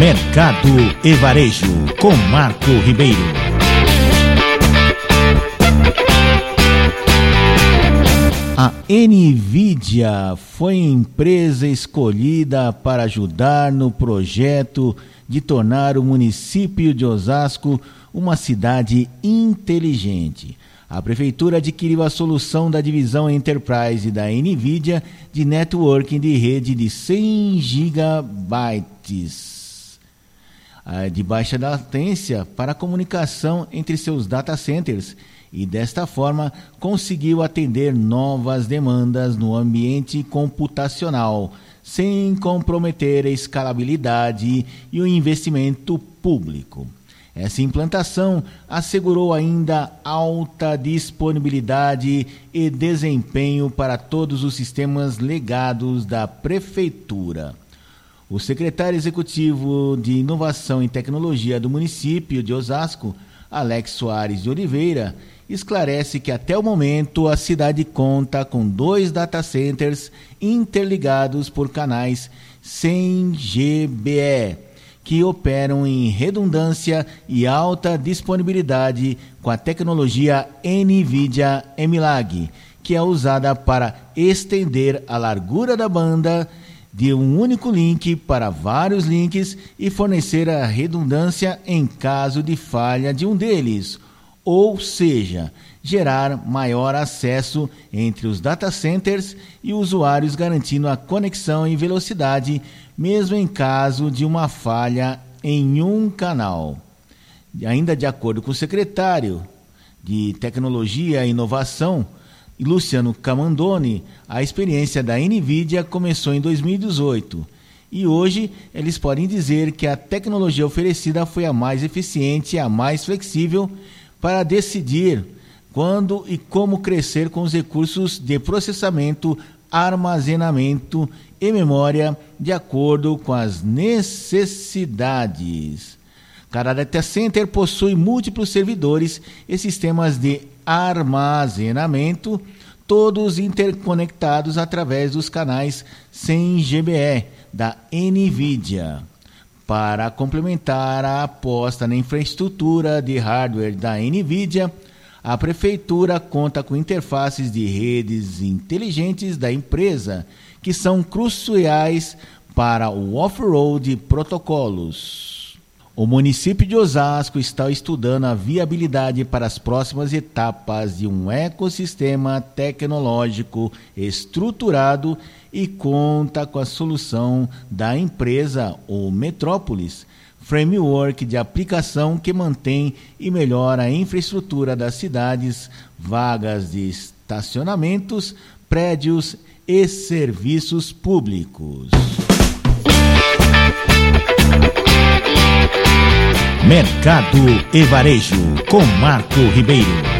Mercado e Varejo, com Marco Ribeiro. A NVIDIA foi empresa escolhida para ajudar no projeto de tornar o município de Osasco uma cidade inteligente. A prefeitura adquiriu a solução da divisão Enterprise da NVIDIA de networking de rede de 100 gigabytes de baixa latência para comunicação entre seus data centers e desta forma conseguiu atender novas demandas no ambiente computacional, sem comprometer a escalabilidade e o investimento público. Essa implantação assegurou ainda alta disponibilidade e desempenho para todos os sistemas legados da Prefeitura. O secretário executivo de Inovação e Tecnologia do município de Osasco, Alex Soares de Oliveira, esclarece que até o momento a cidade conta com dois data centers interligados por canais 100 GBE que operam em redundância e alta disponibilidade com a tecnologia NVIDIA MLAG, que é usada para estender a largura da banda de um único link para vários links e fornecer a redundância em caso de falha de um deles, ou seja, gerar maior acesso entre os data centers e usuários, garantindo a conexão em velocidade, mesmo em caso de uma falha em um canal. Ainda de acordo com o secretário de Tecnologia e Inovação, Luciano Camandoni, a experiência da NVIDIA começou em 2018 e hoje eles podem dizer que a tecnologia oferecida foi a mais eficiente e a mais flexível para decidir quando e como crescer com os recursos de processamento, armazenamento e memória de acordo com as necessidades. Cada data center possui múltiplos servidores e sistemas de armazenamento, todos interconectados através dos canais 100 GBE da NVIDIA. Para complementar a aposta na infraestrutura de hardware da NVIDIA, a Prefeitura conta com interfaces de redes inteligentes da empresa, que são cruciais para o off-road protocolos. O município de Osasco está estudando a viabilidade para as próximas etapas de um ecossistema tecnológico estruturado e conta com a solução da empresa, o Metrópolis, framework de aplicação que mantém e melhora a infraestrutura das cidades, vagas de estacionamentos, prédios e serviços públicos. Mercado e Varejo, com Marco Ribeiro.